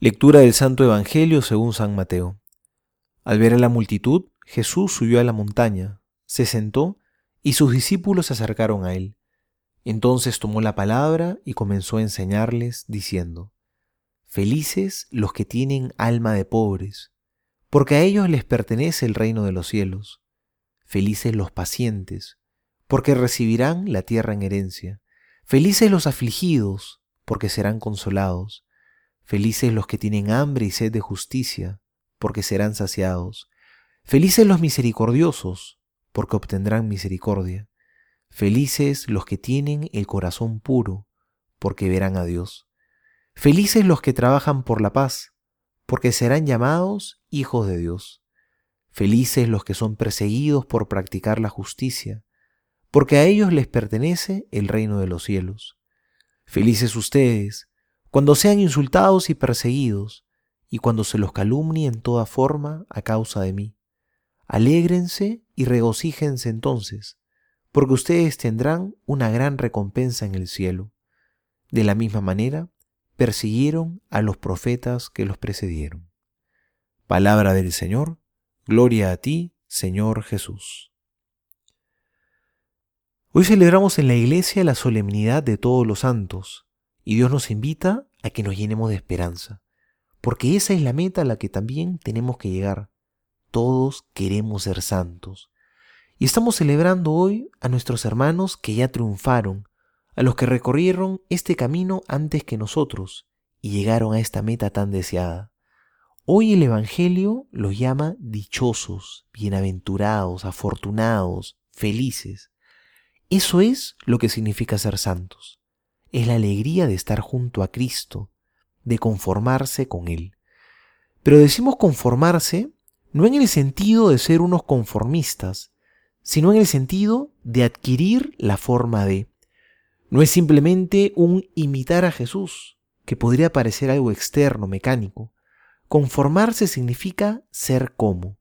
Lectura del Santo Evangelio según San Mateo. Al ver a la multitud, Jesús subió a la montaña, se sentó y sus discípulos se acercaron a él. Entonces tomó la palabra y comenzó a enseñarles, diciendo, Felices los que tienen alma de pobres, porque a ellos les pertenece el reino de los cielos. Felices los pacientes, porque recibirán la tierra en herencia. Felices los afligidos, porque serán consolados. Felices los que tienen hambre y sed de justicia, porque serán saciados. Felices los misericordiosos, porque obtendrán misericordia. Felices los que tienen el corazón puro, porque verán a Dios. Felices los que trabajan por la paz, porque serán llamados hijos de Dios. Felices los que son perseguidos por practicar la justicia, porque a ellos les pertenece el reino de los cielos. Felices ustedes, cuando sean insultados y perseguidos, y cuando se los calumnie en toda forma a causa de mí. Alégrense y regocíjense entonces, porque ustedes tendrán una gran recompensa en el cielo. De la misma manera, persiguieron a los profetas que los precedieron. Palabra del Señor, gloria a ti, Señor Jesús. Hoy celebramos en la iglesia la solemnidad de todos los santos, y Dios nos invita a que nos llenemos de esperanza, porque esa es la meta a la que también tenemos que llegar. Todos queremos ser santos. Y estamos celebrando hoy a nuestros hermanos que ya triunfaron, a los que recorrieron este camino antes que nosotros y llegaron a esta meta tan deseada. Hoy el Evangelio los llama dichosos, bienaventurados, afortunados, felices. Eso es lo que significa ser santos es la alegría de estar junto a Cristo, de conformarse con Él. Pero decimos conformarse no en el sentido de ser unos conformistas, sino en el sentido de adquirir la forma de. No es simplemente un imitar a Jesús, que podría parecer algo externo, mecánico. Conformarse significa ser como,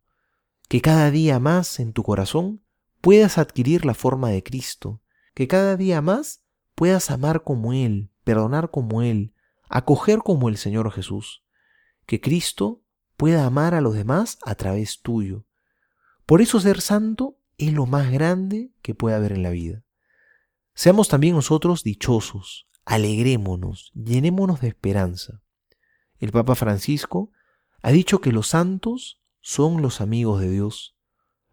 que cada día más en tu corazón puedas adquirir la forma de Cristo, que cada día más puedas amar como Él, perdonar como Él, acoger como el Señor Jesús. Que Cristo pueda amar a los demás a través tuyo. Por eso ser santo es lo más grande que puede haber en la vida. Seamos también nosotros dichosos, alegrémonos, llenémonos de esperanza. El Papa Francisco ha dicho que los santos son los amigos de Dios.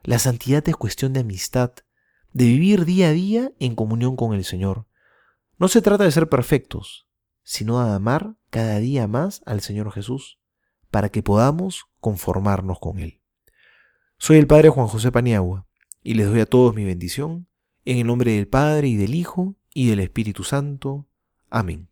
La santidad es cuestión de amistad, de vivir día a día en comunión con el Señor. No se trata de ser perfectos, sino de amar cada día más al Señor Jesús, para que podamos conformarnos con Él. Soy el Padre Juan José Paniagua, y les doy a todos mi bendición, en el nombre del Padre y del Hijo y del Espíritu Santo. Amén.